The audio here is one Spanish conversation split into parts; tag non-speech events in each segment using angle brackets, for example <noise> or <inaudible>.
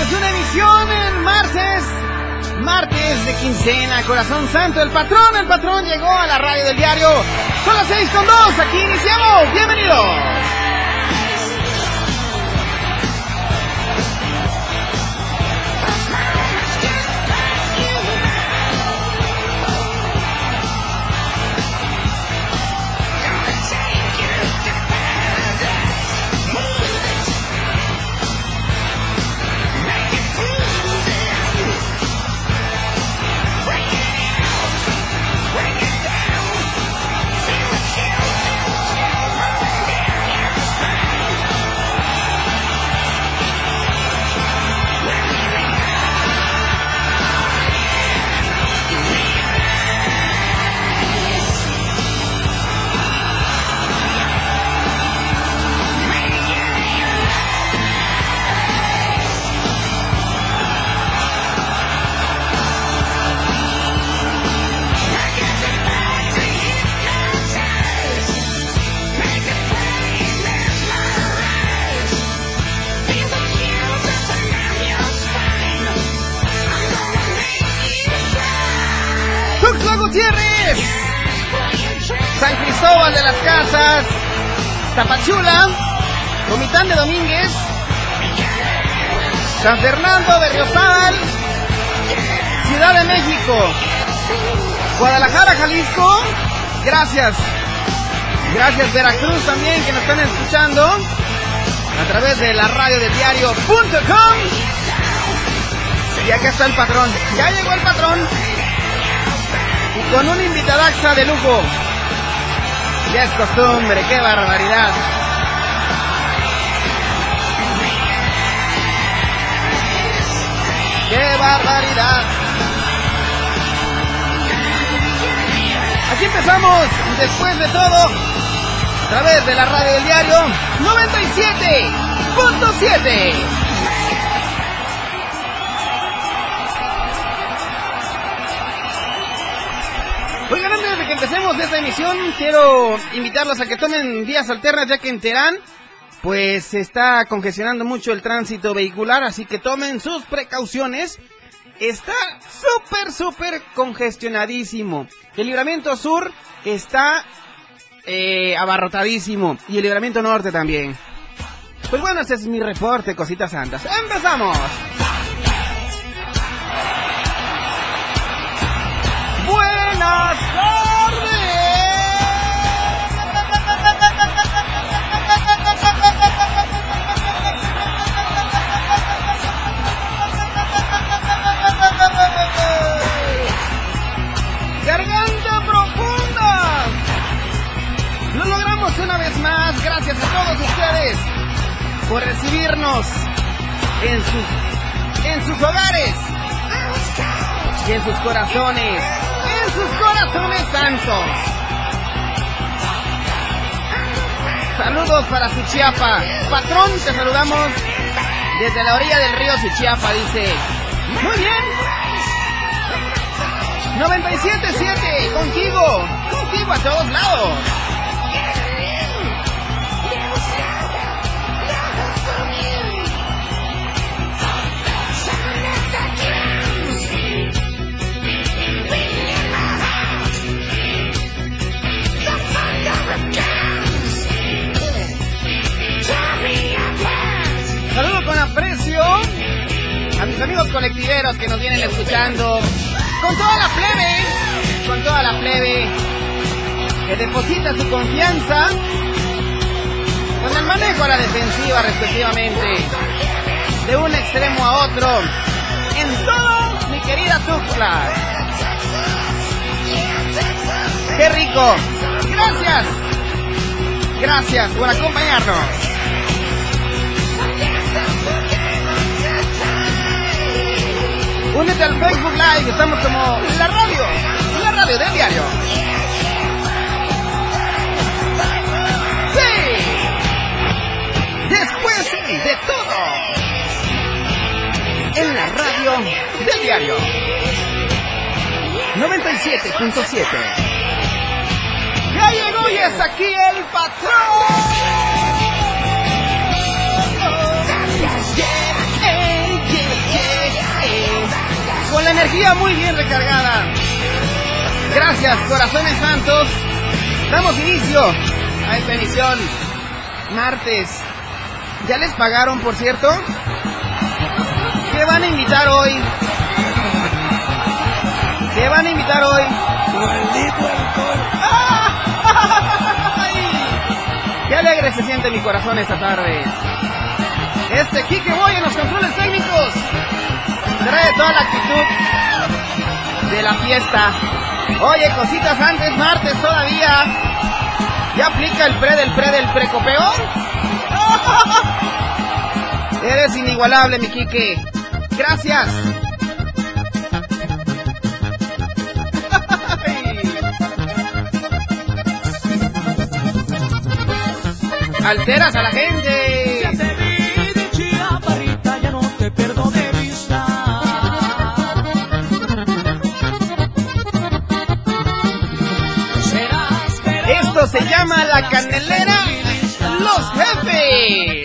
Es una emisión en martes, martes de quincena, corazón santo, el patrón, el patrón llegó a la radio del diario, son las seis con dos, aquí iniciamos, bienvenidos. Cristóbal de las Casas, Tapachula, Comitán de Domínguez, San Fernando de Riosal, Ciudad de México, Guadalajara, Jalisco, gracias. Gracias Veracruz también que nos están escuchando a través de la radio del diario.com. Y acá está el patrón. Ya llegó el patrón. Y con un invitadaxa de lujo. Ya es costumbre, qué barbaridad. ¡Qué barbaridad! Aquí empezamos, después de todo, a través de la radio del diario 97.7. Empecemos esta emisión, quiero invitarlos a que tomen vías alternas, ya que en Terán, pues se está congestionando mucho el tránsito vehicular, así que tomen sus precauciones. Está súper, súper congestionadísimo. El libramiento sur está eh, abarrotadísimo y el libramiento norte también. Pues bueno, ese es mi reporte, cositas santas. ¡Empezamos! A todos ustedes por recibirnos en sus, en sus hogares y en sus corazones, en sus corazones santos. Saludos para Suchiapa. Patrón, te saludamos desde la orilla del río Suchiapa, dice. Muy bien. 97.7, contigo, contigo a todos lados. Amigos colectiveros que nos vienen escuchando. Con toda la plebe, con toda la plebe que deposita su confianza con el manejo a la defensiva respectivamente. De un extremo a otro. En todo, mi querida Tuxtla. ¡Qué rico! Gracias. Gracias por acompañarnos. Únete al Facebook Live, estamos como la radio, la radio del diario. Sí, después de todo, en la radio del diario. 97.7. Ya llegó es aquí el patrón. Energía muy bien recargada. Gracias, corazones santos. Damos inicio a esta emisión. Martes. ¿Ya les pagaron, por cierto? ¿Qué van a invitar hoy? ¿Qué van a invitar hoy? ¡Maldito ¡Qué alegre se siente mi corazón esta tarde! Este Kike Boy en los controles técnicos trae toda la actitud de la fiesta. Oye, cositas antes, martes todavía. ¿Ya aplica el pre del pre del precopeo? <laughs> Eres inigualable, mi Kike. Gracias. <laughs> Alteras a la gente. Se llama La Candelera Los Jefes.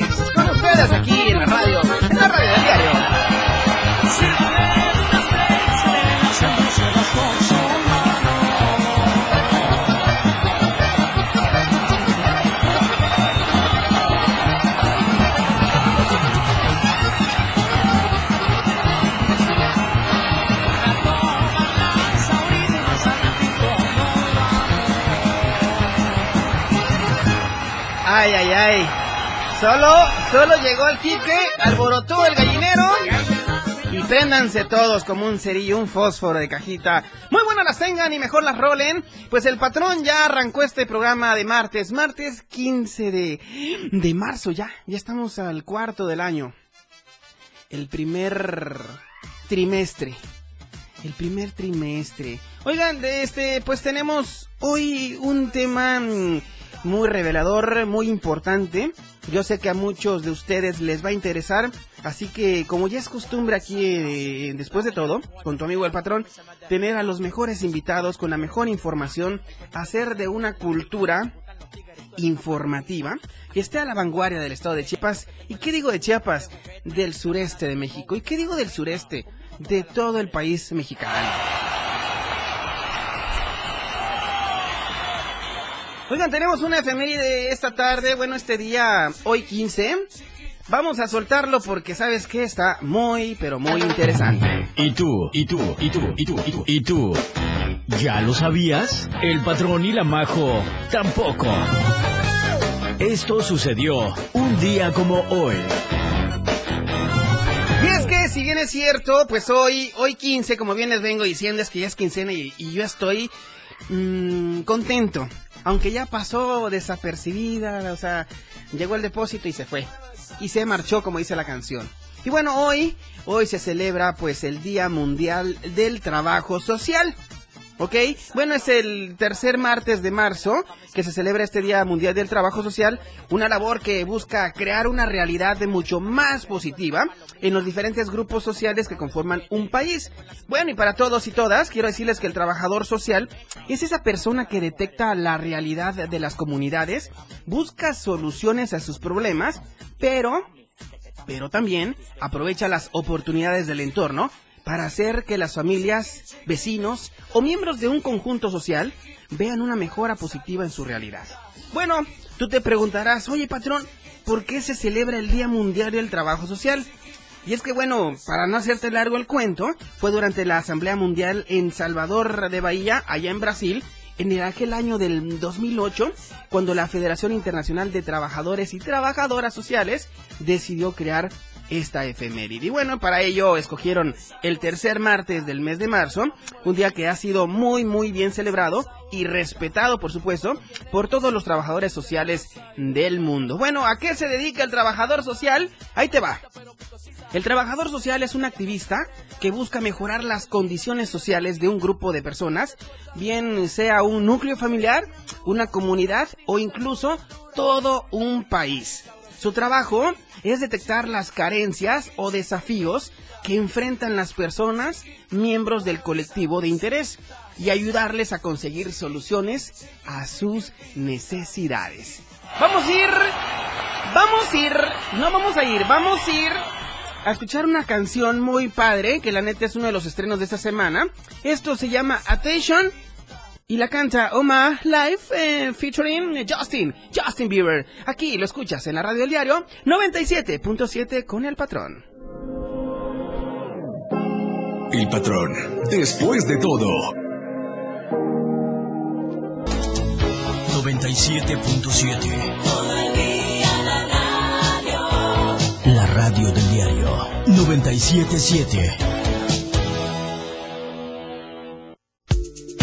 Solo, solo llegó el Quique, alborotó el gallinero. Y préndanse todos como un cerillo, un fósforo de cajita. Muy buenas las tengan y mejor las rolen. Pues el patrón ya arrancó este programa de martes. Martes 15 de, de marzo ya. Ya estamos al cuarto del año. El primer trimestre. El primer trimestre. Oigan, este, pues tenemos hoy un tema mm, muy revelador, muy importante. Yo sé que a muchos de ustedes les va a interesar, así que como ya es costumbre aquí, eh, después de todo, con tu amigo el patrón, tener a los mejores invitados con la mejor información, hacer de una cultura informativa que esté a la vanguardia del estado de Chiapas. ¿Y qué digo de Chiapas? Del sureste de México. ¿Y qué digo del sureste? De todo el país mexicano. Oigan, tenemos una efeméride esta tarde, bueno, este día, hoy 15. Vamos a soltarlo porque sabes que está muy, pero muy interesante. ¿Y tú? ¿Y tú? ¿Y tú? ¿Y tú? ¿Y tú? ¿Y tú? ¿Ya lo sabías? El patrón y la majo tampoco. Esto sucedió un día como hoy. Y es que si bien es cierto, pues hoy, hoy 15, como bien les vengo diciendo, es que ya es quincena y, y yo estoy mm, contento. Aunque ya pasó desapercibida, o sea, llegó el depósito y se fue. y se marchó, como dice la canción. Y bueno, hoy, hoy se celebra pues el Día Mundial del Trabajo Social. ¿Ok? Bueno, es el tercer martes de marzo que se celebra este Día Mundial del Trabajo Social, una labor que busca crear una realidad de mucho más positiva en los diferentes grupos sociales que conforman un país. Bueno, y para todos y todas, quiero decirles que el trabajador social es esa persona que detecta la realidad de las comunidades, busca soluciones a sus problemas, pero pero también aprovecha las oportunidades del entorno para hacer que las familias, vecinos o miembros de un conjunto social vean una mejora positiva en su realidad. Bueno, tú te preguntarás, oye patrón, ¿por qué se celebra el Día Mundial del Trabajo Social? Y es que bueno, para no hacerte largo el cuento, fue durante la Asamblea Mundial en Salvador de Bahía, allá en Brasil, en aquel año del 2008, cuando la Federación Internacional de Trabajadores y Trabajadoras Sociales decidió crear esta efeméride. Y bueno, para ello escogieron el tercer martes del mes de marzo, un día que ha sido muy muy bien celebrado y respetado, por supuesto, por todos los trabajadores sociales del mundo. Bueno, ¿a qué se dedica el trabajador social? Ahí te va. El trabajador social es un activista que busca mejorar las condiciones sociales de un grupo de personas, bien sea un núcleo familiar, una comunidad o incluso todo un país. Su trabajo es detectar las carencias o desafíos que enfrentan las personas, miembros del colectivo de interés, y ayudarles a conseguir soluciones a sus necesidades. Vamos a ir, vamos a ir, no vamos a ir, vamos a ir a escuchar una canción muy padre, que la neta es uno de los estrenos de esta semana. Esto se llama Attention y la canta Oma Live eh, featuring Justin, Justin Bieber. Aquí lo escuchas en la radio del diario 97.7 con el patrón. El patrón, después de todo. 97.7 La radio del diario 977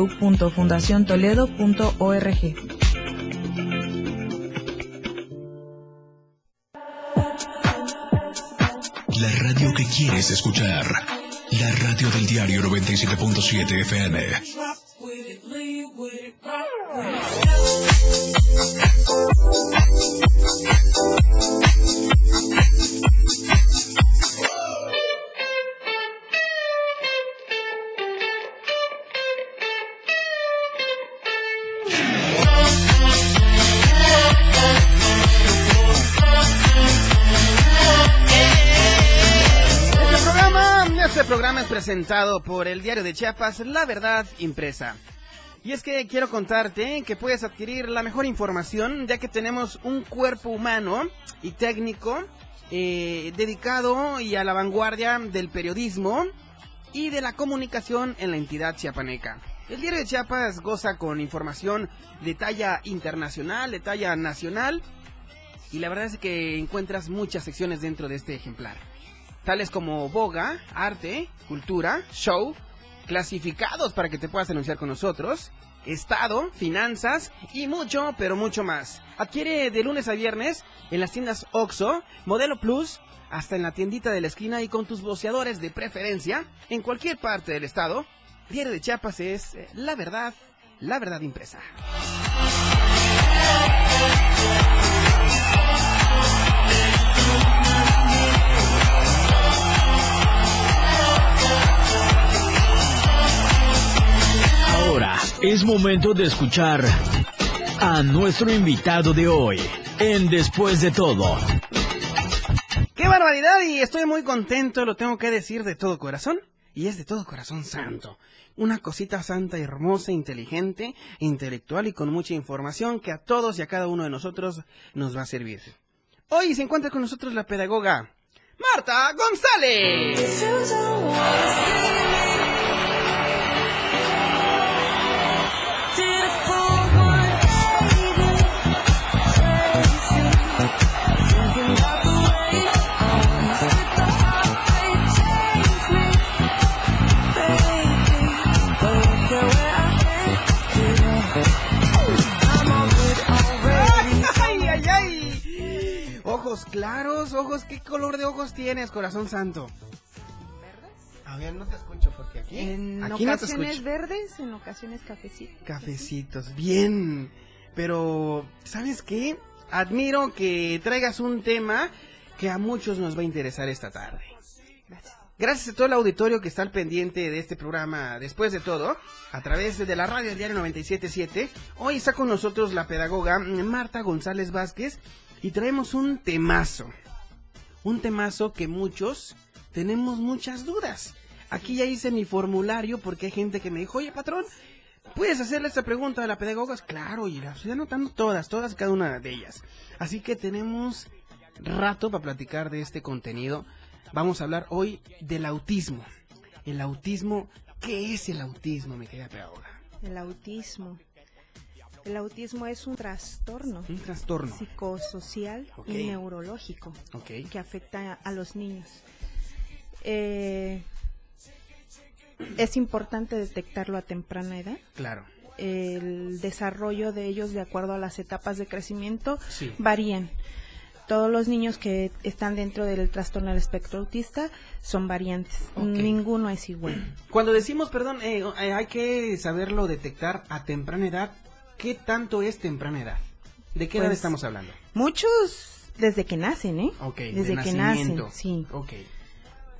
www.fundaciontoledo.org. La radio que quieres escuchar. La radio del diario 97.7 FM. Presentado por el diario de Chiapas, La Verdad Impresa. Y es que quiero contarte que puedes adquirir la mejor información ya que tenemos un cuerpo humano y técnico eh, dedicado y a la vanguardia del periodismo y de la comunicación en la entidad chiapaneca. El diario de Chiapas goza con información de talla internacional, de talla nacional y la verdad es que encuentras muchas secciones dentro de este ejemplar tales como boga, arte, cultura, show, clasificados para que te puedas anunciar con nosotros, estado, finanzas y mucho, pero mucho más. Adquiere de lunes a viernes en las tiendas OXO, Modelo Plus, hasta en la tiendita de la esquina y con tus boceadores de preferencia en cualquier parte del estado. Diario de Chiapas es eh, la verdad, la verdad impresa. Es momento de escuchar a nuestro invitado de hoy en Después de todo. ¡Qué barbaridad! Y estoy muy contento, lo tengo que decir de todo corazón, y es de todo corazón santo. Una cosita santa, hermosa, inteligente, intelectual y con mucha información que a todos y a cada uno de nosotros nos va a servir. Hoy se encuentra con nosotros la pedagoga Marta González. Ojos claros, ojos, ¿qué color de ojos tienes, corazón santo? A ver, no te escucho porque aquí, En aquí no te ocasiones verdes, en ocasiones cafecitos. Cafecitos, bien. Pero, ¿sabes qué? Admiro que traigas un tema que a muchos nos va a interesar esta tarde. Gracias. Gracias a todo el auditorio que está al pendiente de este programa, después de todo, a través de la radio del diario 977. Hoy está con nosotros la pedagoga Marta González Vázquez y traemos un temazo. Un temazo que muchos tenemos muchas dudas. Aquí ya hice mi formulario porque hay gente que me dijo, oye patrón, ¿puedes hacerle esta pregunta a la pedagoga? Claro, y las estoy anotando todas, todas, cada una de ellas. Así que tenemos rato para platicar de este contenido. Vamos a hablar hoy del autismo. El autismo, ¿qué es el autismo, mi querida pedagoga? El autismo. El autismo es un trastorno Un trastorno. psicosocial Ok. y neurológico Ok. que afecta a los niños. Eh, es importante detectarlo a temprana edad. Claro. El desarrollo de ellos de acuerdo a las etapas de crecimiento Sí. varían. Todos los niños que están dentro del trastorno del espectro autista son variantes. Ok. Ninguno es igual. Cuando decimos, perdón, eh, eh, hay que saberlo detectar a temprana edad. ¿Qué tanto es temprana edad? ¿De qué edad Pues, estamos hablando? Muchos desde que nacen, ¿eh? Ok, de desde que nacen, sí. Ok.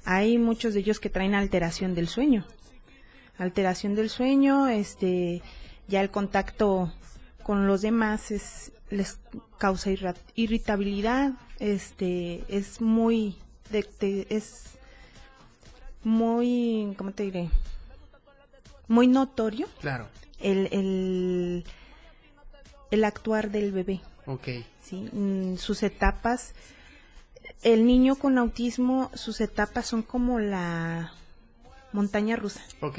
Hay muchos de ellos que traen alteración del sueño. Alteración del sueño, este, ya el contacto con los demás es les causa irritabilidad, este, es muy de- de- es muy, ¿cómo te diré? Muy notorio Claro. el, el, el actuar del bebé. Ok. ¿sí? Mm, sus etapas, el niño con autismo, sus etapas son como la montaña rusa. Ok.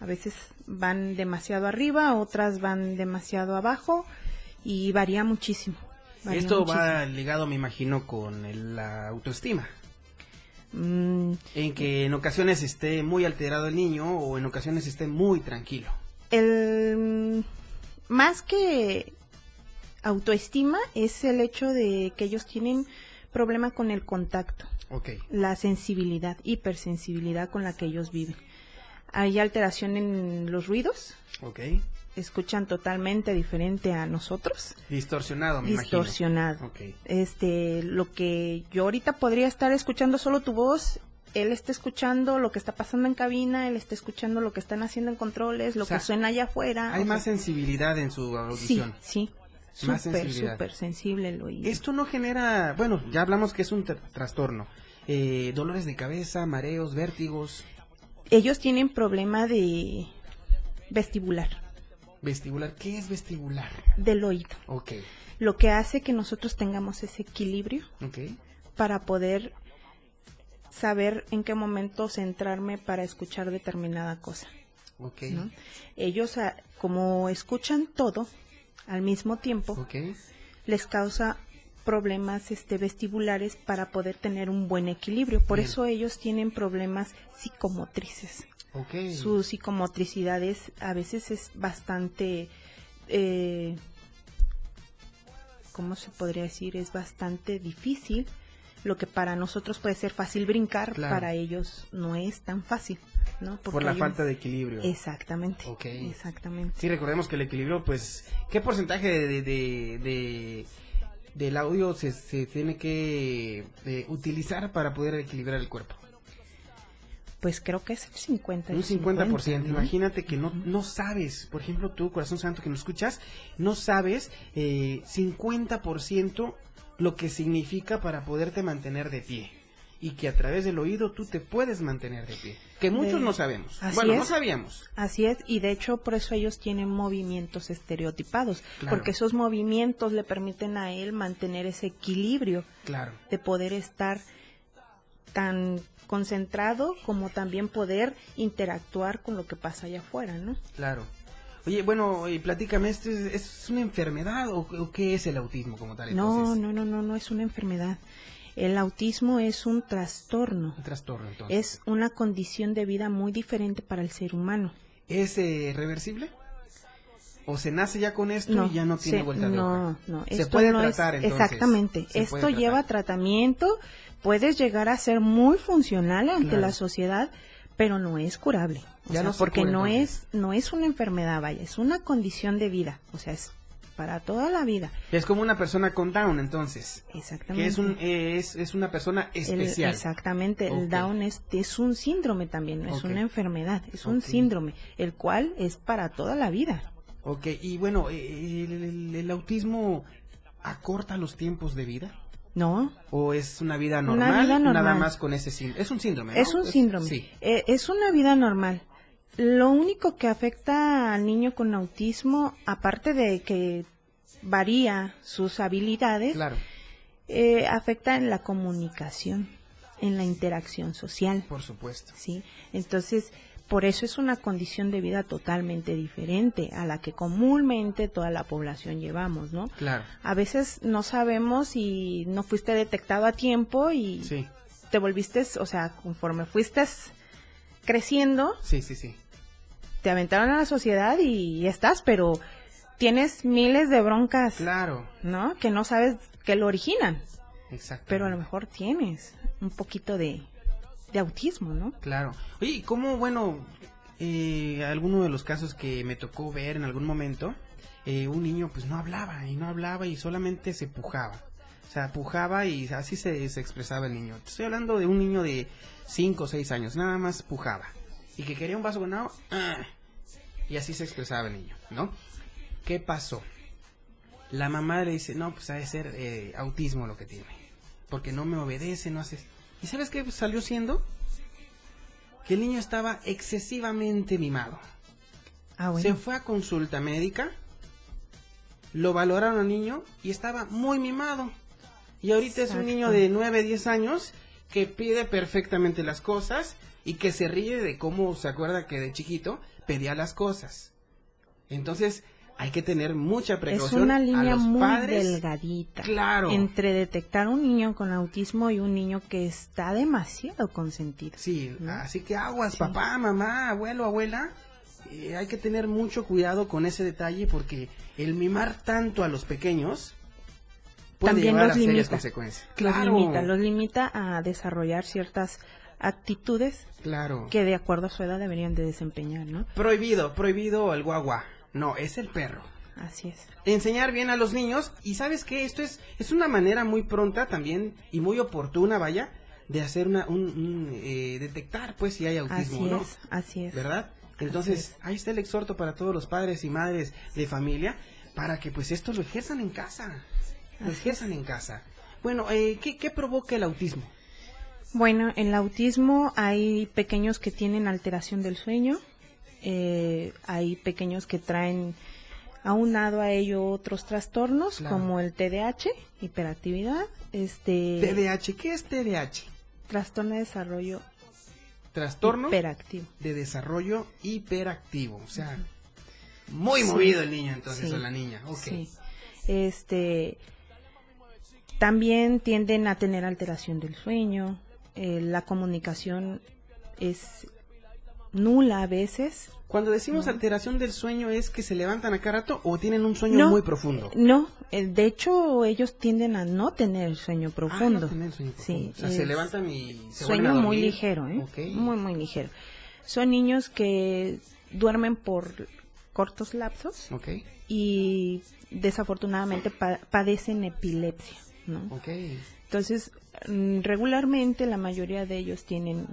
A veces van demasiado arriba, otras van demasiado abajo y varía muchísimo. varía Esto muchísimo. va ligado, me imagino, con el- la autoestima. Mm, En que en ocasiones esté muy alterado el niño o en ocasiones esté muy tranquilo. el, más que autoestima es el hecho de que ellos tienen problema con el contacto. Ok. la sensibilidad, hipersensibilidad con la que ellos viven. Hay alteración en los ruidos, Ok. escuchan totalmente diferente a nosotros, Distorsionado, me distorsionado. imagino. Ok. Este, lo que yo ahorita podría estar escuchando solo tu voz, él está escuchando lo que está pasando en cabina, él está escuchando lo que están haciendo en controles, lo O sea, que suena allá afuera. Hay más sea, sensibilidad en su sí, audición. sí, Más súper, súper sensible el oído. Esto no genera, bueno, ya hablamos que es un tr- trastorno. Eh, dolores de cabeza, mareos, vértigos, Ellos tienen problema de vestibular, vestibular. ¿Qué es vestibular? del oído. Ok, lo que hace que nosotros tengamos ese equilibrio para poder saber en qué momento centrarme para escuchar determinada cosa. ok, ¿no? Ellos, ah, como escuchan todo al mismo tiempo, les causa problemas este, vestibulares para poder tener un buen equilibrio. Por Bien. eso ellos tienen problemas psicomotrices. Ok. Su psicomotricidad es, a veces es bastante, eh, ¿cómo se podría decir? Es bastante difícil. Lo que para nosotros puede ser fácil brincar, Claro. para ellos no es tan fácil, ¿no? Por la un- falta de equilibrio. Exactamente. Ok. Exactamente. Sí, recordemos que el equilibrio, pues, ¿qué porcentaje de, de- de- del audio se, se tiene que eh, utilizar para poder equilibrar el cuerpo? Pues creo que es el 50. y Un 50%. ¿no? Imagínate que no, no sabes, por ejemplo, tú, corazón santo que nos escuchas, no sabes eh, 50% lo que significa para poderte mantener de pie. y que a través del oído tú te puedes mantener de pie. Que muchos De- no sabemos. Así bueno, no sabíamos. Así es, y de hecho por eso ellos tienen movimientos estereotipados, Claro. porque esos movimientos le permiten a él mantener ese equilibrio Claro. de poder estar tan concentrado como también poder interactuar con lo que pasa allá afuera, ¿no? Claro. Oye, bueno, y platícame, ¿esto es, es una enfermedad o, o qué es el autismo como tal? No, Entonces, no, no, no, no es una enfermedad. El autismo es un trastorno, Un trastorno, entonces. es una condición de vida muy diferente para el ser humano. ¿Es eh, reversible? ¿O se nace ya con esto No, y ya no tiene se- vuelta de no, hoja? no, Se esto puede no es- tratar entonces. Exactamente, esto lleva tratamiento, puedes llegar a ser muy funcional ante Claro. la sociedad, pero no es curable. O Ya sea, no se porque cura, no es no es una enfermedad, vaya, es una condición de vida, o sea, es para toda la vida. Es como una persona con Down, entonces. Exactamente. Que es, un, eh, es, es una persona El- especial. exactamente, el Down es, es un síndrome también, no es una enfermedad, es un síndrome, el cual es para toda la vida. Ok, y bueno, eh, el, el- el autismo acorta los tiempos de vida? ¿No? ¿O es una vida Una normal? vida normal. Nada más con ese síndrome. Es un síndrome, ¿no? Es un síndrome. Sí. Eh, es una vida normal. Lo único que afecta al niño con autismo, aparte de que varía sus habilidades, Claro, eh, afecta en la comunicación, en la interacción social. por supuesto. ¿sí? Entonces, por eso es una condición de vida totalmente diferente a la que comúnmente toda la población llevamos, ¿no? Claro. A veces no sabemos y no fuiste detectado a tiempo y Sí, te volviste, o sea, conforme fuiste creciendo, sí, sí, sí. te aventaron a la sociedad y estás, pero tienes miles de broncas, Claro, ¿no? Que no sabes qué lo originan, exacto. pero a lo mejor tienes un poquito de, de autismo, ¿no? Claro. Oye, ¿y ¿cómo, bueno, eh, alguno de los casos que me tocó ver en algún momento, eh, un niño pues no hablaba y no hablaba y solamente se pujaba. O sea, pujaba y así se, expresaba el niño. Estoy hablando de un niño de 5 o 6 años, nada más pujaba. Y que quería un vaso con agua, ¡ah! y así se expresaba el niño, ¿no? ¿Qué pasó? La mamá le dice, no, pues ha de ser eh, autismo lo que tiene. Porque no me obedece, no hace... ¿Y sabes qué salió siendo? Que el niño estaba excesivamente mimado. Ah, Se fue a consulta médica, lo valoraron al niño y estaba muy mimado. Y ahorita es un niño de 9, 10 años que pide perfectamente las cosas y que se ríe de cómo se acuerda que de chiquito pedía las cosas. Entonces, hay que tener mucha Es precaución una a línea los muy padres. delgadita. Claro. Entre detectar un niño con autismo y un niño que está demasiado consentido. Sí, ¿no? así que aguas, Sí. papá, mamá, abuelo, abuela. eh, hay que tener mucho cuidado con ese detalle porque el mimar tanto a los pequeños puede También llevar los a serias limita. consecuencias. Los Claro, limita, los limita a desarrollar ciertas actitudes claro. que de acuerdo a su edad deberían de desempeñar, ¿no? Prohibido, prohibido el guagua. No, es el perro. Así es. enseñar bien a los niños y sabes que esto es es una manera muy pronta también y muy oportuna vaya de hacer una un, un, eh, detectar pues si hay autismo Así o no. es, así es. verdad entonces ahí está el exhorto para todos los padres y madres de familia para que pues esto lo ejerzan en casa. Lo ejerzan en casa. Bueno eh, ¿qué, qué provoca el autismo Bueno, en el autismo hay pequeños que tienen alteración del sueño, eh, hay pequeños que traen aunado a ello otros trastornos Claro. como el TDAH, hiperactividad, este TDAH qué es TDAH trastorno de desarrollo trastorno hiperactivo. de desarrollo hiperactivo o sea muy movido el niño entonces Sí. o la niña ok Sí. Este también tienden a tener alteración del sueño, eh, la comunicación es nula a veces. Cuando decimos No. alteración del sueño es que se levantan a cada rato o tienen un sueño No, muy profundo. No, eh, de hecho ellos tienden a no tener sueño Ah, profundo. no tienen sueño profundo. Sí, o sea, se levantan y se sueño a muy ligero, ¿eh? Muy muy ligero. Son niños que duermen por cortos lapsos y desafortunadamente pa- padecen epilepsia, ¿no? ok. Entonces, mm, regularmente la mayoría de ellos tienen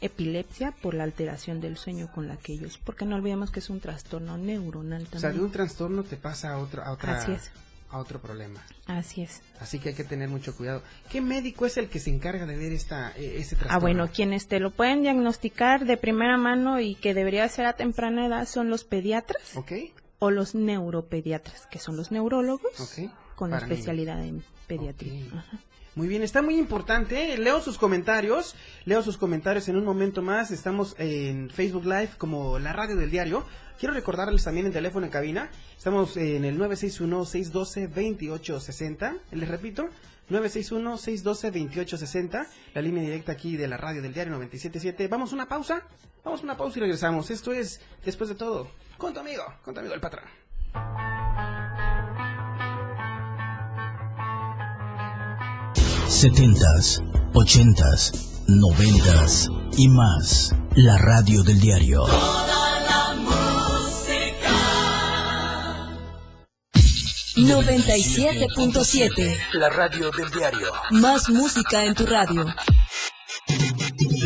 epilepsia por la alteración del sueño con la que ellos, porque no olvidemos que es un trastorno neuronal O sea, de también. un trastorno te pasa a, otro, a otra... Así es. a otro problema. Así es. Así que hay que tener mucho cuidado. ¿Qué médico es el que se encarga de ver esta, este trastorno? Ah, bueno, quienes te lo pueden diagnosticar de primera mano y que debería ser a temprana edad son los pediatras Ok, o los neuropediatras, que son los neurólogos con Para especialidad en pediatría. Ajá. Muy bien, está muy importante. Leo sus comentarios. Leo sus comentarios en un momento más. Estamos en Facebook Live como la radio del diario. Quiero recordarles también el teléfono en cabina. Estamos en el 961-612-2860. Les repito, 961-612-2860. La línea directa aquí de la radio del diario 977. Vamos a una pausa. Vamos a una pausa y regresamos. Esto es, después de todo, con tu amigo, con tu amigo el patrón. Setentas, ochentas, noventas y más. La radio del diario. Noventa y siete punto siete. La radio del diario. Más música en tu radio.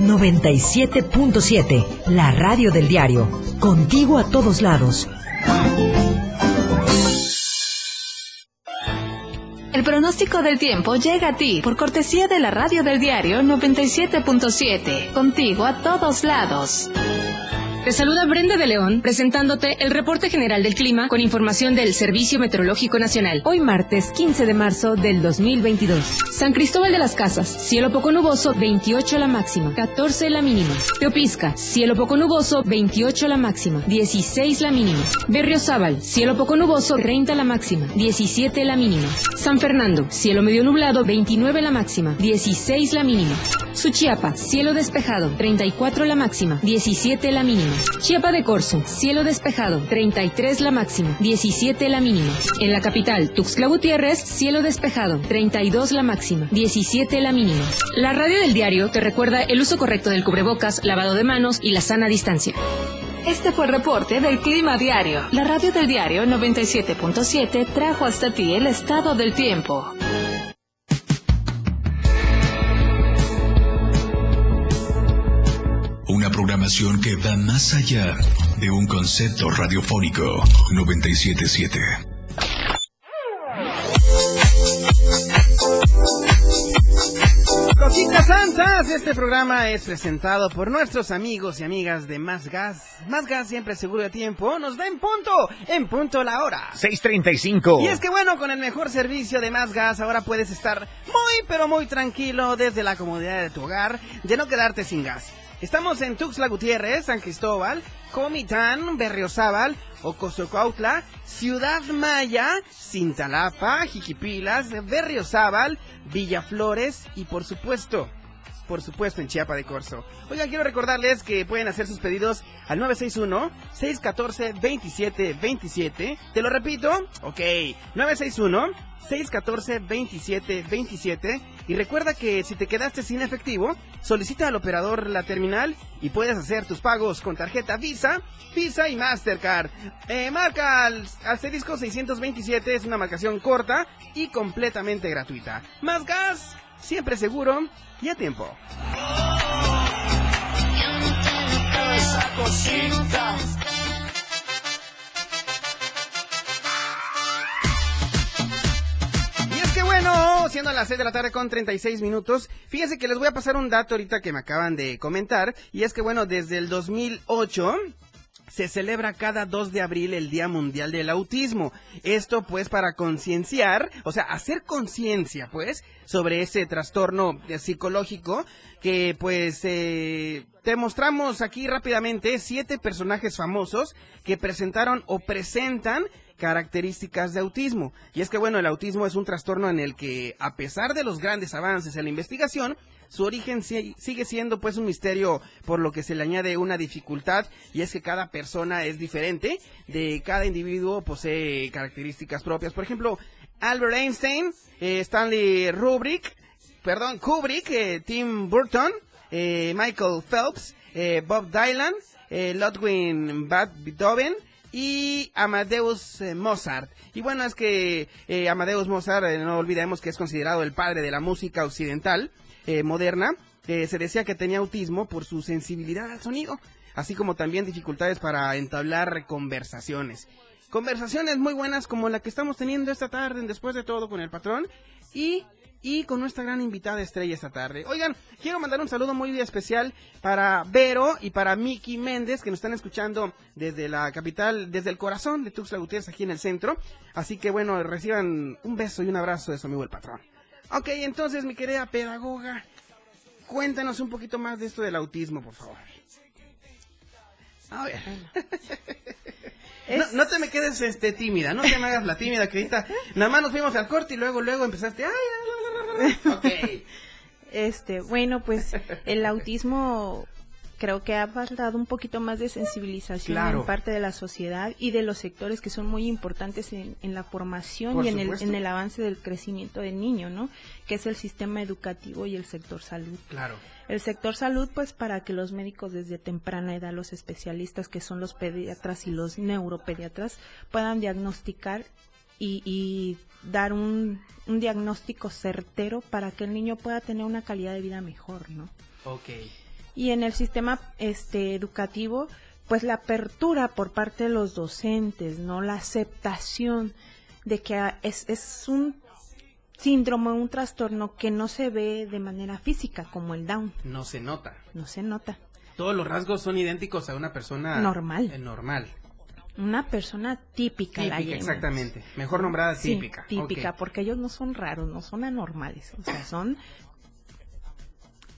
97.7, la radio del diario. Contigo a todos lados. El pronóstico del tiempo llega a ti por cortesía de la radio del diario 97.7. Contigo a todos lados. Te saluda Brenda de León presentándote el reporte general del clima con información del Servicio Meteorológico Nacional. Hoy martes 15 de marzo del 2022. San Cristóbal de las Casas, cielo poco nuboso, 28 la máxima, 14 la mínima. Teopisca, cielo poco nuboso, 28 la máxima, 16 la mínima. Berriozábal, cielo poco nuboso, 30 la máxima, 17 la mínima. San Fernando, cielo medio nublado, 29 la máxima, 16 la mínima. Suchiapa, cielo despejado, 34 la máxima, 17 la mínima. Chiapa de Corzo, cielo despejado, 33 la máxima, 17 la mínima. En la capital, Tuxtla Gutiérrez, cielo despejado, 32 la máxima, 17 la mínima. La radio del diario te recuerda el uso correcto del cubrebocas, lavado de manos y la sana distancia. Este fue el reporte del Clima Diario. La radio del diario 97.7 trajo hasta ti el estado del tiempo. Que va más allá de un concepto radiofónico 977. Cositas Santas, este programa es presentado por nuestros amigos y amigas de Más Gas. Más Gas siempre seguro de tiempo, nos da en punto, en punto la hora. 6.35. Y es que bueno, con el mejor servicio de Más Gas ahora puedes estar muy pero muy tranquilo desde la comodidad de tu hogar de no quedarte sin gas. Estamos en Tuxtla Gutiérrez, San Cristóbal, Comitán, Berriozábal, Ocosocautla, Ciudad Maya, Cintalapa, Jiquipilas, Berriozábal, Villaflores y por supuesto, por supuesto en Chiapa de Corzo. Oigan, quiero recordarles que pueden hacer sus pedidos al 961-614-2727. Te lo repito, ok, 961-614-2727. Y recuerda que si te quedaste sin efectivo, solicita al operador la terminal y puedes hacer tus pagos con tarjeta Visa, Visa y Mastercard. Eh, marca al asterisco 627, es una marcación corta y completamente gratuita. Más gas, siempre seguro y a tiempo. cosita. Siendo las 6 de la tarde con 36 minutos, fíjense que les voy a pasar un dato ahorita que me acaban de comentar, y es que bueno, desde el 2008 se celebra cada 2 de abril el Día Mundial del Autismo. Esto pues para concienciar, o sea, hacer conciencia pues sobre ese trastorno eh, psicológico que pues eh, te mostramos aquí rápidamente siete personajes famosos que presentaron o presentan características de autismo. Y es que bueno, el autismo es un trastorno en el que a pesar de los grandes avances en la investigación, su origen si- sigue siendo pues un misterio por lo que se le añade una dificultad y es que cada persona es diferente, de cada individuo posee características propias. Por ejemplo, Albert Einstein, eh, Stanley Kubrick, perdón, Kubrick, eh, Tim Burton, eh, Michael Phelps, eh, Bob Dylan, eh, Ludwig van Beethoven y Amadeus eh, Mozart. Y bueno, es que eh, Amadeus Mozart, eh, no olvidemos que es considerado el padre de la música occidental eh, moderna. Se decía que tenía autismo por su sensibilidad al sonido, así como también dificultades para entablar conversaciones. Conversaciones muy buenas como la que estamos teniendo esta tarde, después de todo, con el patrón. Y y con nuestra gran invitada estrella esta tarde. Oigan, quiero mandar un saludo muy especial para Vero y para Miki Méndez, que nos están escuchando desde la capital, desde el corazón de Tuxtla Gutiérrez, aquí en el centro. Así que bueno, reciban un beso y un abrazo de su amigo el patrón. Ok, entonces, mi querida pedagoga, cuéntanos un poquito más de esto del autismo, por favor. A ver. <laughs> No, no te me quedes este tímida, no te me hagas la tímida ahorita nada más nos fuimos al corte y luego luego empezaste, ay, ay, ay, ay". ok. Este, bueno, pues el autismo creo que ha faltado un poquito más de sensibilización Claro. en parte de la sociedad y de los sectores que son muy importantes en, en la formación Por y en el, en el avance del crecimiento del niño, ¿no? Que es el sistema educativo y el sector salud. Claro. El sector salud, pues para que los médicos desde temprana edad, los especialistas que son los pediatras y los neuropediatras, puedan diagnosticar y, y dar un, un diagnóstico certero para que el niño pueda tener una calidad de vida mejor, ¿no? Ok. Y en el sistema este educativo, pues la apertura por parte de los docentes, ¿no? La aceptación de que ah, es, es un síndrome, un trastorno que no se ve de manera física, como el Down, No se nota. no se nota. Todos los rasgos son idénticos a una persona Normal. eh, normal. Una persona típica, la Típica, llamamos. exactamente. Mejor nombrada Sí, típica. típica, Ok. porque ellos no son raros, no son anormales, o sea, son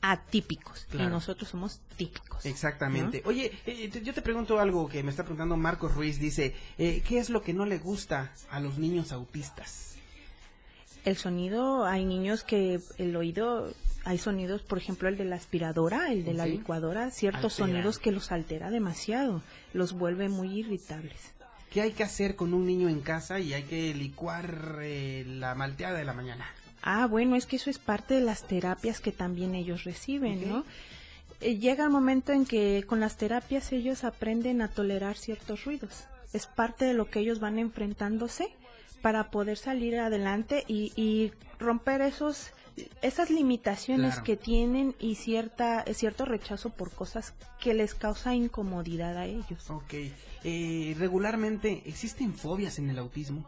atípicos Claro. y nosotros somos típicos. Exactamente. Oye, eh, te- yo te pregunto algo que me está preguntando Marcos Ruiz. Dice, eh, ¿qué es lo que no le gusta a los niños autistas? El sonido, hay niños que el oído, hay sonidos, por ejemplo, el de la aspiradora, el de la Sí. licuadora, ciertos Altera. sonidos que los altera demasiado, los vuelve muy irritables. ¿Qué hay que hacer con un niño en casa y hay que licuar eh, la malteada de la mañana? Ah, bueno, es que eso es parte de las terapias que también ellos reciben. ¿no? Eh, llega el momento en que con las terapias ellos aprenden a tolerar ciertos ruidos. Es parte de lo que ellos van enfrentándose para poder salir adelante y, y romper esos esas limitaciones Claro. que tienen y cierta cierto rechazo por cosas que les causa incomodidad a ellos. Ok. Eh, regularmente, ¿existen fobias en el autismo?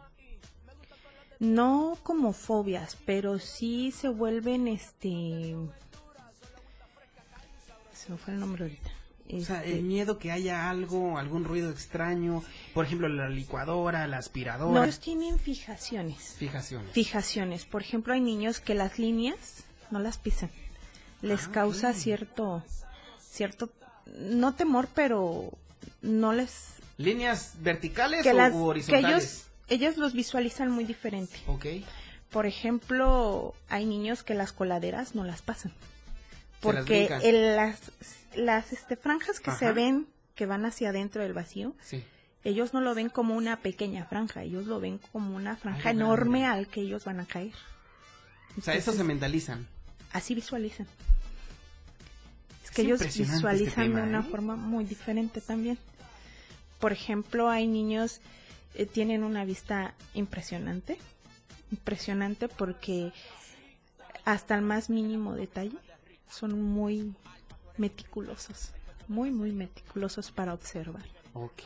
No como fobias, pero sí se vuelven este se me fue el nombre ahorita. O sea, Este, el miedo que haya algo, algún ruido extraño, por ejemplo, la licuadora, la aspiradora. no, ellos tienen fijaciones. Fijaciones. Fijaciones. Por ejemplo, hay niños que las líneas no las pisan. Les Ah, causa cierto cierto no temor, pero no les ¿Líneas verticales que o las u que horizontales? ellos ellos los visualizan muy diferente. Ok. Por ejemplo, hay niños que las coladeras no las pasan. Las Porque brincan. el- las, las este, franjas que se ven, que van hacia adentro del vacío, Sí. ellos no lo ven como una pequeña franja, ellos lo ven como una franja enorme grande. al que ellos van a caer. O sea, eso se mentalizan. Así visualizan. Es Es que ellos impresionante visualizan este de una ¿eh? forma muy diferente también. Por ejemplo, hay niños eh, tienen una vista impresionante, impresionante porque hasta el más mínimo detalle son muy meticulosos. muy, muy meticulosos para observar.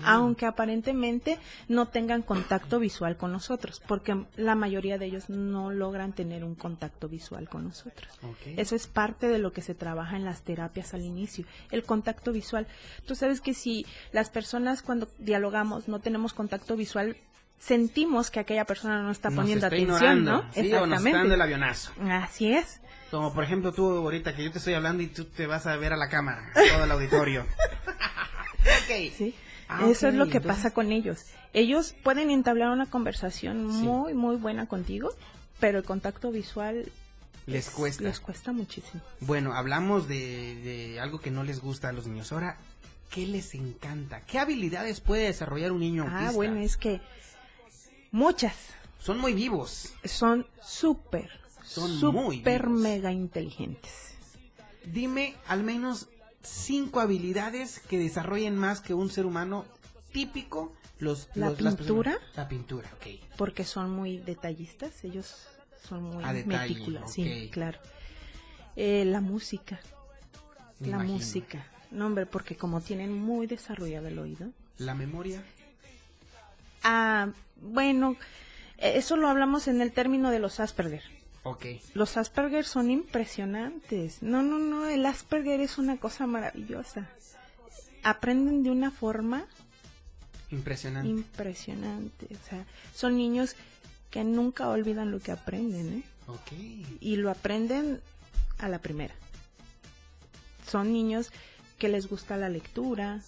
Aunque aparentemente no tengan contacto visual con nosotros, porque la mayoría de ellos no logran tener un contacto visual con nosotros. Eso es parte de lo que se trabaja en las terapias al inicio, el contacto visual. Tú sabes que si las personas cuando dialogamos no tenemos contacto visual, sentimos que aquella persona no está poniendo atención, ¿no? Sí, o nos está el avionazo. Así es. Como por ejemplo tú ahorita que yo te estoy hablando y tú te vas a ver a la cámara, todo el auditorio. <laughs> ok. Sí. Ah, Eso es lo que pasa con ellos. Ellos pueden entablar una conversación muy, muy buena contigo, pero el contacto visual les cuesta. Les cuesta muchísimo. Bueno, hablamos de, de, algo que no les gusta a los niños. Ahora, ¿qué les encanta? ¿Qué habilidades puede desarrollar un niño Ah, bueno, es que muchas. Son muy vivos. Son súper, son súper mega inteligentes. Dime al menos cinco habilidades que desarrollen más que un ser humano típico. Los, la pintura. la pintura, ok. Porque son muy detallistas, ellos son muy meticulosos. Sí, claro. Eh, la música. la música. No, hombre, porque como tienen muy desarrollado el oído. La memoria. Ah, bueno, eso lo hablamos en el término de los Asperger. Los Asperger son impresionantes. No, no, no, el Asperger es una cosa maravillosa. Aprenden de una forma impresionante. Impresionante. O sea, son niños que nunca olvidan lo que aprenden, ¿eh? Y lo aprenden a la primera. Son niños que les gusta la lectura,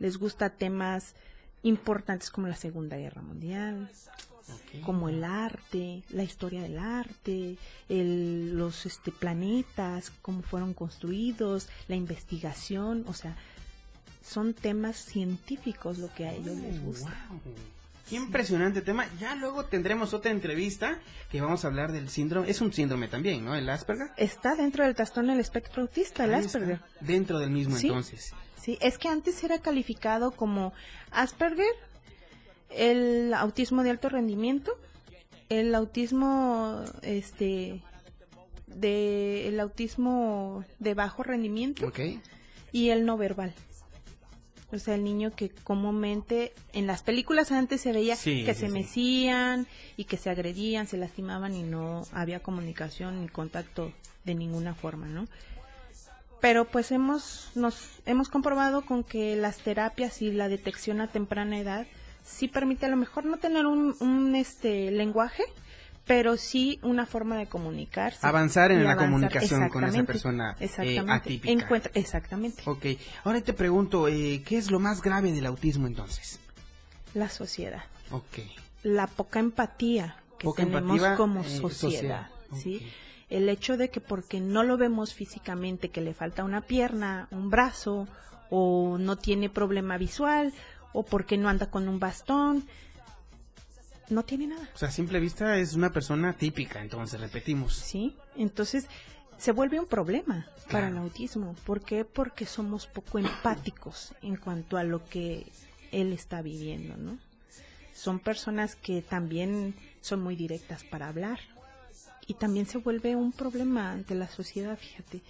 les gusta temas importantes como la Segunda Guerra Mundial, como el arte, la historia del arte, los este, planetas, cómo fueron construidos, la investigación, o sea, son temas científicos lo que a ellos les gusta. Qué impresionante tema. Ya luego tendremos otra entrevista que vamos a hablar del síndrome. Es un síndrome también, ¿no? El Asperger. Está dentro del trastorno del espectro autista, el Asperger. Dentro del mismo entonces. Sí, es que antes era calificado como Asperger el autismo de alto rendimiento, el autismo este de el autismo de bajo rendimiento y el no verbal. O sea, el niño que comúnmente en las películas antes se veía que se mecían y que se agredían, se lastimaban y no había comunicación ni contacto de ninguna forma, ¿no? Pero pues hemos nos hemos comprobado con que las terapias y la detección a temprana edad sí permite a lo mejor no tener un, este lenguaje, pero sí una forma de comunicarse. Avanzar en la comunicación con esa persona eh, atípica. exactamente. Ok, ahora te pregunto, eh, ¿qué es lo más grave del autismo entonces? La sociedad. Ok. La poca empatía que tenemos como eh, sociedad, ¿sí? El hecho de que porque no lo vemos físicamente, que le falta una pierna, un brazo, o no tiene problema visual, o porque no anda con un bastón. No tiene nada. O sea, a simple vista es una persona típica, entonces repetimos. Sí, entonces se vuelve un problema para el autismo. ¿Por qué? Porque somos poco empáticos en cuanto a lo que él está viviendo, ¿no? Son personas que también son muy directas para hablar. Y también se vuelve un problema ante la sociedad, fíjate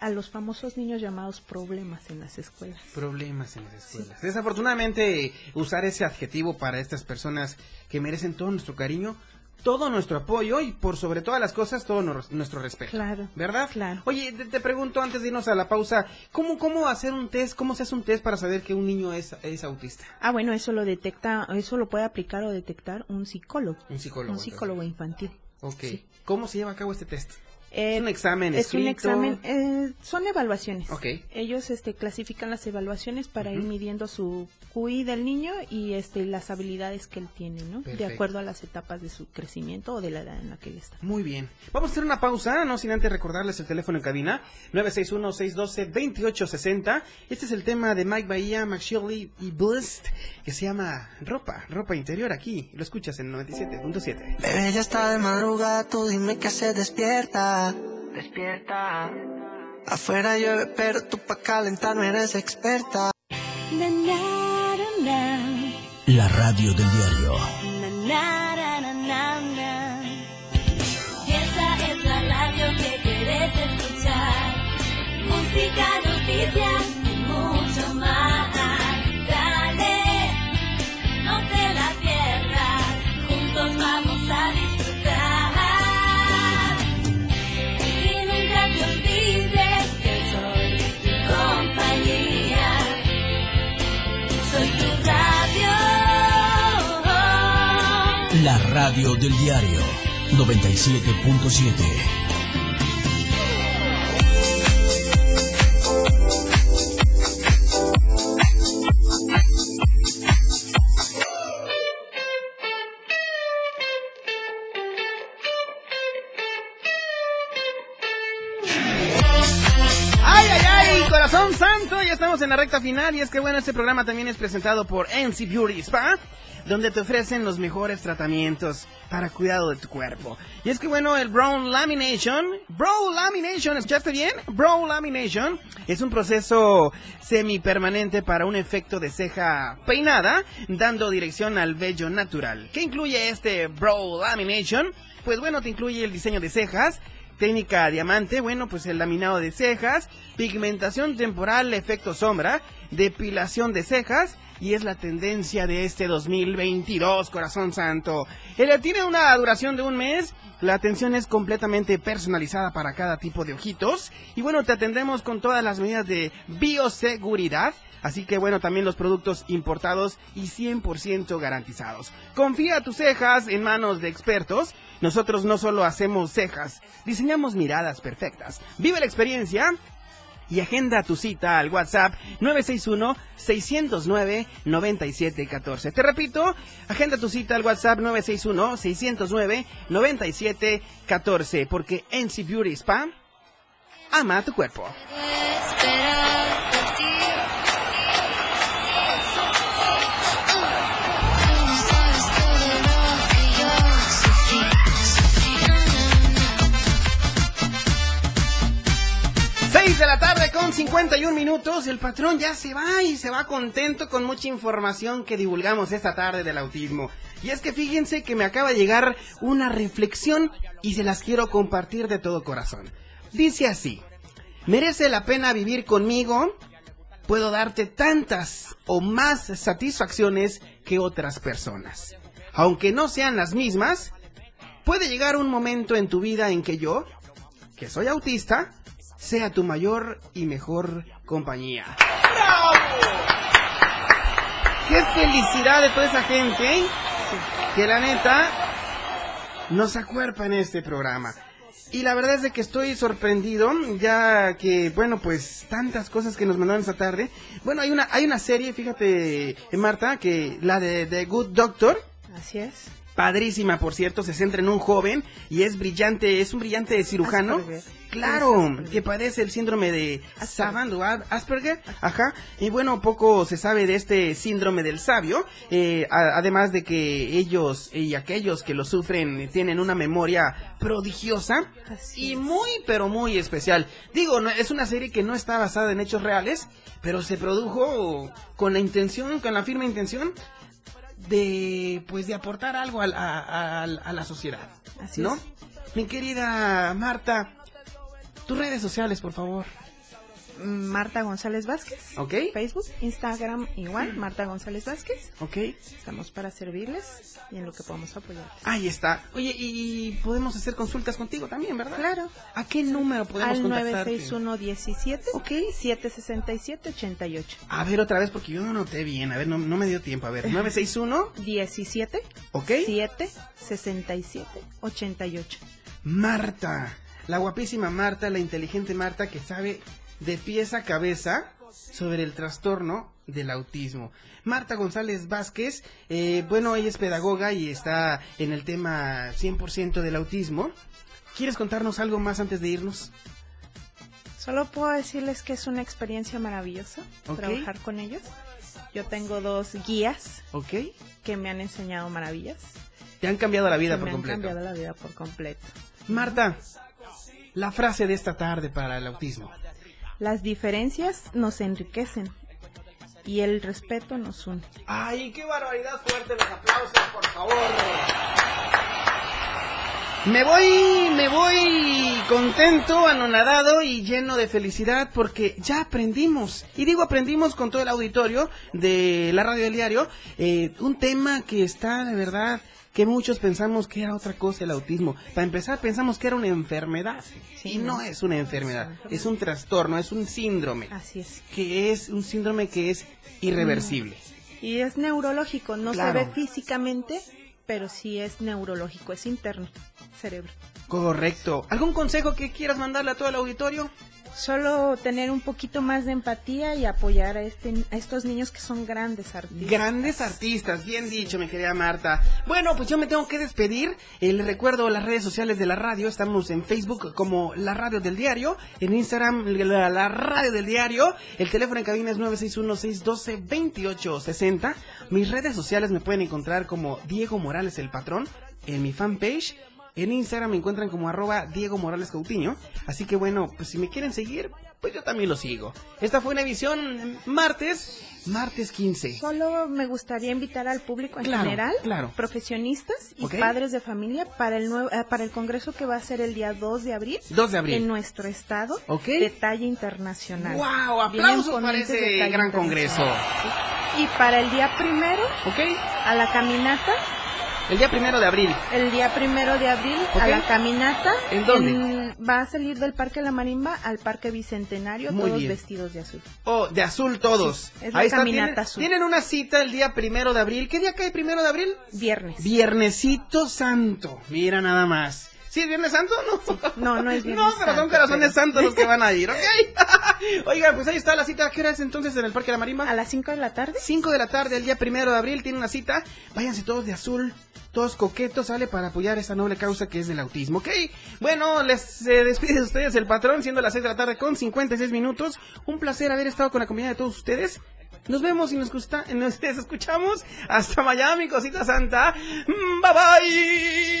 a los famosos niños llamados problemas en las escuelas. Problemas en las escuelas. Desafortunadamente, usar ese adjetivo para estas personas que merecen todo nuestro cariño, todo nuestro apoyo y por sobre todas las cosas todo nuestro respeto. Claro. ¿Verdad? Claro. Oye, te, pregunto antes de irnos a la pausa, ¿cómo, ¿cómo hacer un test? ¿Cómo se hace un test para saber que un niño es, es autista? Ah, bueno, eso lo detecta, eso lo puede aplicar o detectar un psicólogo. Un psicólogo. Un psicólogo infantil. Ok. ¿Cómo se lleva a cabo este test? Es un examen es un examen eh, son evaluaciones. Okay. ellos este clasifican las evaluaciones para ir midiendo su QI del niño y este las habilidades que él tiene no de acuerdo a las etapas de su crecimiento o de la edad en la que él está. Muy bien. Vamos a hacer una pausa no sin antes recordarles el teléfono en cabina 961 612 2860 este es el tema de Mike Bahía McShirley y Bliss que se llama ropa ropa interior aquí lo escuchas en 97.7 bebé ya está de madrugada tú dime que se despierta Despierta. Afuera llueve, pero tú pa' calentarme eres experta. La radio del diario. Esta es la radio que quieres escuchar. Música, noticias La radio del diario 97.7. ¡Ay, ay, ay! Corazón santo, ya estamos en la recta final y es que bueno, este programa también es presentado por NC Beauty Spa, donde te ofrecen los mejores tratamientos para cuidado de tu cuerpo. Y es que bueno, el Brown Lamination, Brow Lamination, ¿escuchaste bien? Brow Lamination es un proceso semipermanente para un efecto de ceja peinada, dando dirección al vello natural. ¿Qué incluye este Brow Lamination? Pues bueno, te incluye el diseño de cejas, técnica diamante, bueno, pues el laminado de cejas, pigmentación temporal, efecto sombra, depilación de cejas y es la tendencia de este 2022, corazón santo. Ella tiene una duración de un mes. La atención es completamente personalizada para cada tipo de ojitos. Y bueno, te atendemos con todas las medidas de bioseguridad. Así que bueno, también los productos importados y 100% garantizados. Confía tus cejas en manos de expertos. Nosotros no solo hacemos cejas, diseñamos miradas perfectas. Vive la experiencia y agenda tu cita al WhatsApp 961-609-9714. Te repito, agenda tu cita al WhatsApp 961-609-9714 porque NC Beauty Spa ama tu cuerpo. Con 51 minutos. El patrón ya se va y se va contento con mucha información que divulgamos esta tarde del autismo. Y es que fíjense que me acaba de llegar una reflexión y se las quiero compartir de todo corazón. Dice así, ¿merece la pena vivir conmigo? Puedo darte tantas o más satisfacciones que otras personas. Aunque no sean las mismas, puede llegar un momento en tu vida en que yo, que soy autista, sea tu mayor y mejor compañía. ¡Bravo! ¡Qué felicidad de toda esa gente! ¿eh? Que la neta nos acuerpa en este programa. Y la verdad es de que estoy sorprendido, ya que, bueno, pues tantas cosas que nos mandaron esta tarde. Bueno, hay una, hay una serie, fíjate, Marta, que la de The Good Doctor. Así es. Padrísima, por cierto, se centra en un joven y es brillante, es un brillante cirujano. Asperger. Claro, Asperger. que padece el síndrome de Savant o Ad- Asperger, ajá, y bueno, poco se sabe de este síndrome del sabio, eh, a- además de que ellos y aquellos que lo sufren tienen una memoria prodigiosa y muy, pero muy especial. Digo, no- es una serie que no está basada en hechos reales, pero se produjo con la intención, con la firme intención de pues de aportar algo al- a, a- a la sociedad, Así ¿no? es. Mi querida Marta, tus redes sociales, por favor. Marta González Vázquez. ¿Ok? Facebook, Instagram igual, Marta González Vázquez. ¿Ok? Estamos para servirles y en lo que podamos apoyar. Ahí está. Oye, y podemos hacer consultas contigo también, ¿verdad? Claro. ¿A qué número podemos Al contactarte? 96117 767 88. A ver otra vez porque yo no noté bien. A ver, no, no me dio tiempo. A ver, <laughs> 961 17 ¿Ok? 7 67 88. Marta. La guapísima Marta, la inteligente Marta que sabe de pies a cabeza sobre el trastorno del autismo. Marta González Vázquez, eh, bueno, ella es pedagoga y está en el tema 100% del autismo. ¿Quieres contarnos algo más antes de irnos? Solo puedo decirles que es una experiencia maravillosa trabajar con ellos. Yo tengo dos guías ¿Ok? que me han enseñado maravillas. Te han cambiado la vida que por me han cambiado la vida por completo. Marta, la frase de esta tarde para el autismo. Las diferencias nos enriquecen y el respeto nos une. ¡Ay, qué barbaridad fuerte! Los aplausos, por favor. Me voy, me voy contento, anonadado y lleno de felicidad porque ya aprendimos. Y digo aprendimos con todo el auditorio de la radio del diario. eh, un tema que está de verdad que muchos pensamos que era otra cosa el autismo. Para empezar pensamos que era una enfermedad. y no, no. es una enfermedad, es un trastorno, es un síndrome. Así es. Que es un síndrome que es irreversible. Y es neurológico, no Claro. se ve físicamente, pero sí es neurológico, es interno, cerebro. Correcto. ¿Algún consejo que quieras mandarle a todo el auditorio? Solo tener un poquito más de empatía y apoyar a, este, a estos niños que son grandes artistas. Grandes artistas, bien dicho, mi querida Marta. Bueno, pues yo me tengo que despedir. Eh, les recuerdo las redes sociales de la radio. Estamos en Facebook como La Radio del Diario. En Instagram, la, Radio del Diario. El teléfono en cabina es 961-612-2860. Mis redes sociales me pueden encontrar como Diego Morales el Patrón. En mi fanpage en Instagram me encuentran como arroba Diego Morales Cautiño. Así que bueno, pues si me quieren seguir, pues yo también lo sigo. Esta fue una emisión martes, martes 15. Solo me gustaría invitar al público en Claro, general, claro. profesionistas y padres de familia para el nuevo, eh, para el congreso que va a ser el día 2 de abril. 2 de abril. En nuestro estado, Ok. de talla internacional. ¡Wow! Aplausos para ese gran congreso. Y para el día primero, ¿Ok? a la caminata, El día primero de abril. el día primero de abril, a la caminata. ¿En dónde? en- va a salir del Parque La Marimba al Parque Bicentenario, Muy todos bien. vestidos de azul. Oh, de azul todos. Sí, es Ahí está, caminata azul. tienen una cita el día primero de abril. ¿Qué día cae primero de abril? Viernes. Viernesito Santo. Mira nada más. ¿Sí es Viernes Santo o no? No, no es <laughs> Viernes No, pero son corazones pero- santos los que van a ir, ¿ok? <laughs> Oigan, pues ahí está la cita. ¿A qué hora es entonces en el Parque de la Marimba? A las 5 de la tarde. 5 de la tarde, el día primero de abril, tiene una cita. Váyanse todos de azul, todos coquetos, ¿sale? Para apoyar esa noble causa que es del autismo, ¿ok? Bueno, les eh, despide de ustedes el patrón, siendo las 6 de la tarde con 56 minutos. Un placer haber estado con la compañía de todos ustedes. Nos vemos y nos, gusta, <laughs> nos escuchamos. Hasta Miami, cosita santa. Mm, Bye bye.